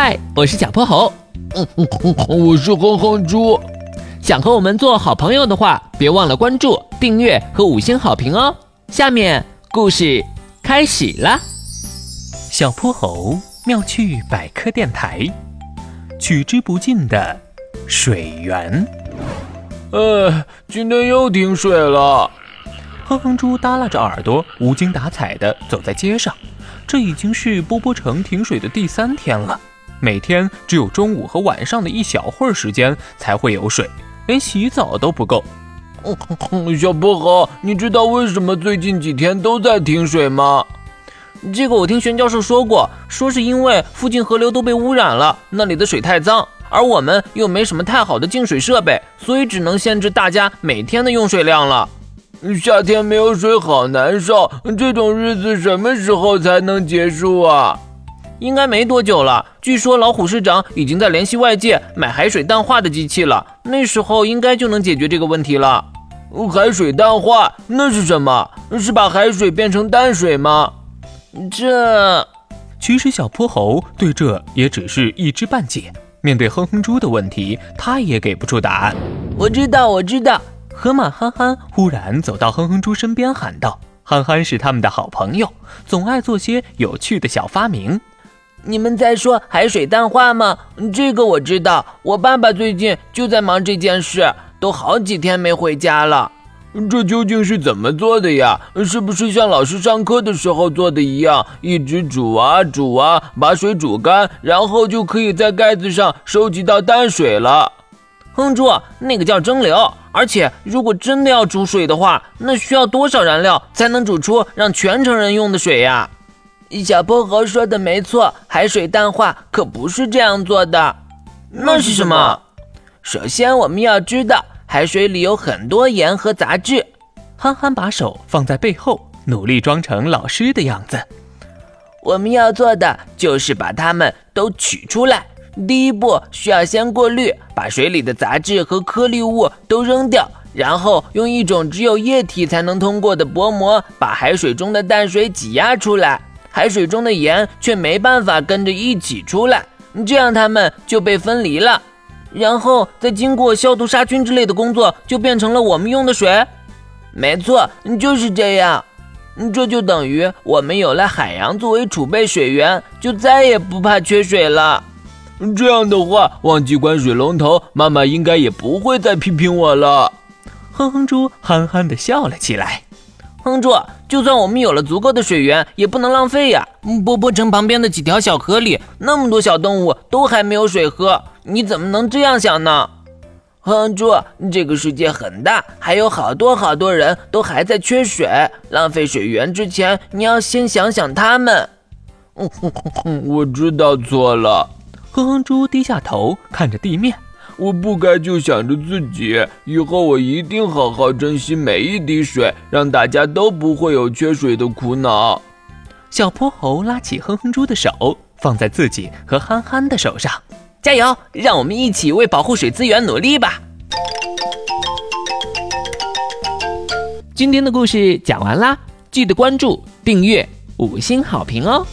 嗨，我是小泼猴，嗯嗯嗯我是哼哼猪。想和我们做好朋友的话，别忘了关注、订阅和五星好评哦。下面故事开始了。小泼猴妙趣百科电台，取之不尽的水源。呃，今天又停水了。哼哼猪耷拉着耳朵，无精打采的走在街上。这已经是波波城停水的第三天了，每天只有中午和晚上的一小会儿时间才会有水，连洗澡都不够。小薄荷，你知道为什么最近几天都在停水吗？这个我听玄教授说过，说是因为附近河流都被污染了，那里的水太脏，而我们又没什么太好的净水设备，所以只能限制大家每天的用水量了。夏天没有水好难受，这种日子什么时候才能结束啊？应该没多久了。据说老虎市长已经在联系外界买海水淡化的机器了，那时候应该就能解决这个问题了。海水淡化那是什么？是把海水变成淡水吗？这，其实小泼猴对这也只是一知半解。面对哼哼猪的问题，他也给不出答案。我知道，我知道。河马憨憨忽然走到哼哼猪身边，喊道：“憨憨是他们的好朋友，总爱做些有趣的小发明。你们在说海水淡化吗？这个我知道。我爸爸最近就在忙这件事，都好几天没回家了。”这究竟是怎么做的呀？是不是像老师上课的时候做的一样，一直煮啊煮啊，把水煮干，然后就可以在盖子上收集到淡水了？哼住，那个叫蒸馏。而且，如果真的要煮水的话，那需要多少燃料才能煮出让全城人用的水呀？小泼猴说的没错，海水淡化可不是这样做的。那是什么？首先，我们要知道。海水里有很多盐和杂质，憨憨把手放在背后，努力装成老师的样子。我们要做的就是把它们都取出来。第一步需要先过滤，把水里的杂质和颗粒物都扔掉，然后用一种只有液体才能通过的薄膜把海水中的淡水挤压出来，海水中的盐却没办法跟着一起出来，这样它们就被分离了。然后再经过消毒杀菌之类的工作，就变成了我们用的水。没错，就是这样。这就等于我们有了海洋作为储备水源，就再也不怕缺水了。这样的话，忘记关水龙头，妈妈应该也不会再批评我了。哼哼猪憨憨地笑了起来。哼猪，就算我们有了足够的水源，也不能浪费呀。波波城旁边的几条小河里，那么多小动物都还没有水喝。你怎么能这样想呢，哼猪？这个世界很大，还有好多好多人都还在缺水。浪费水源之前，你要先想想他们。我知道错了。哼哼猪低下头看着地面，我不该就想着自己。以后我一定好好珍惜每一滴水，让大家都不会有缺水的苦恼。小泼猴拉起哼哼猪的手，放在自己和憨憨的手上。加油！让我们一起为保护水资源努力吧！今天的故事讲完啦，记得关注、订阅、五星好评哦！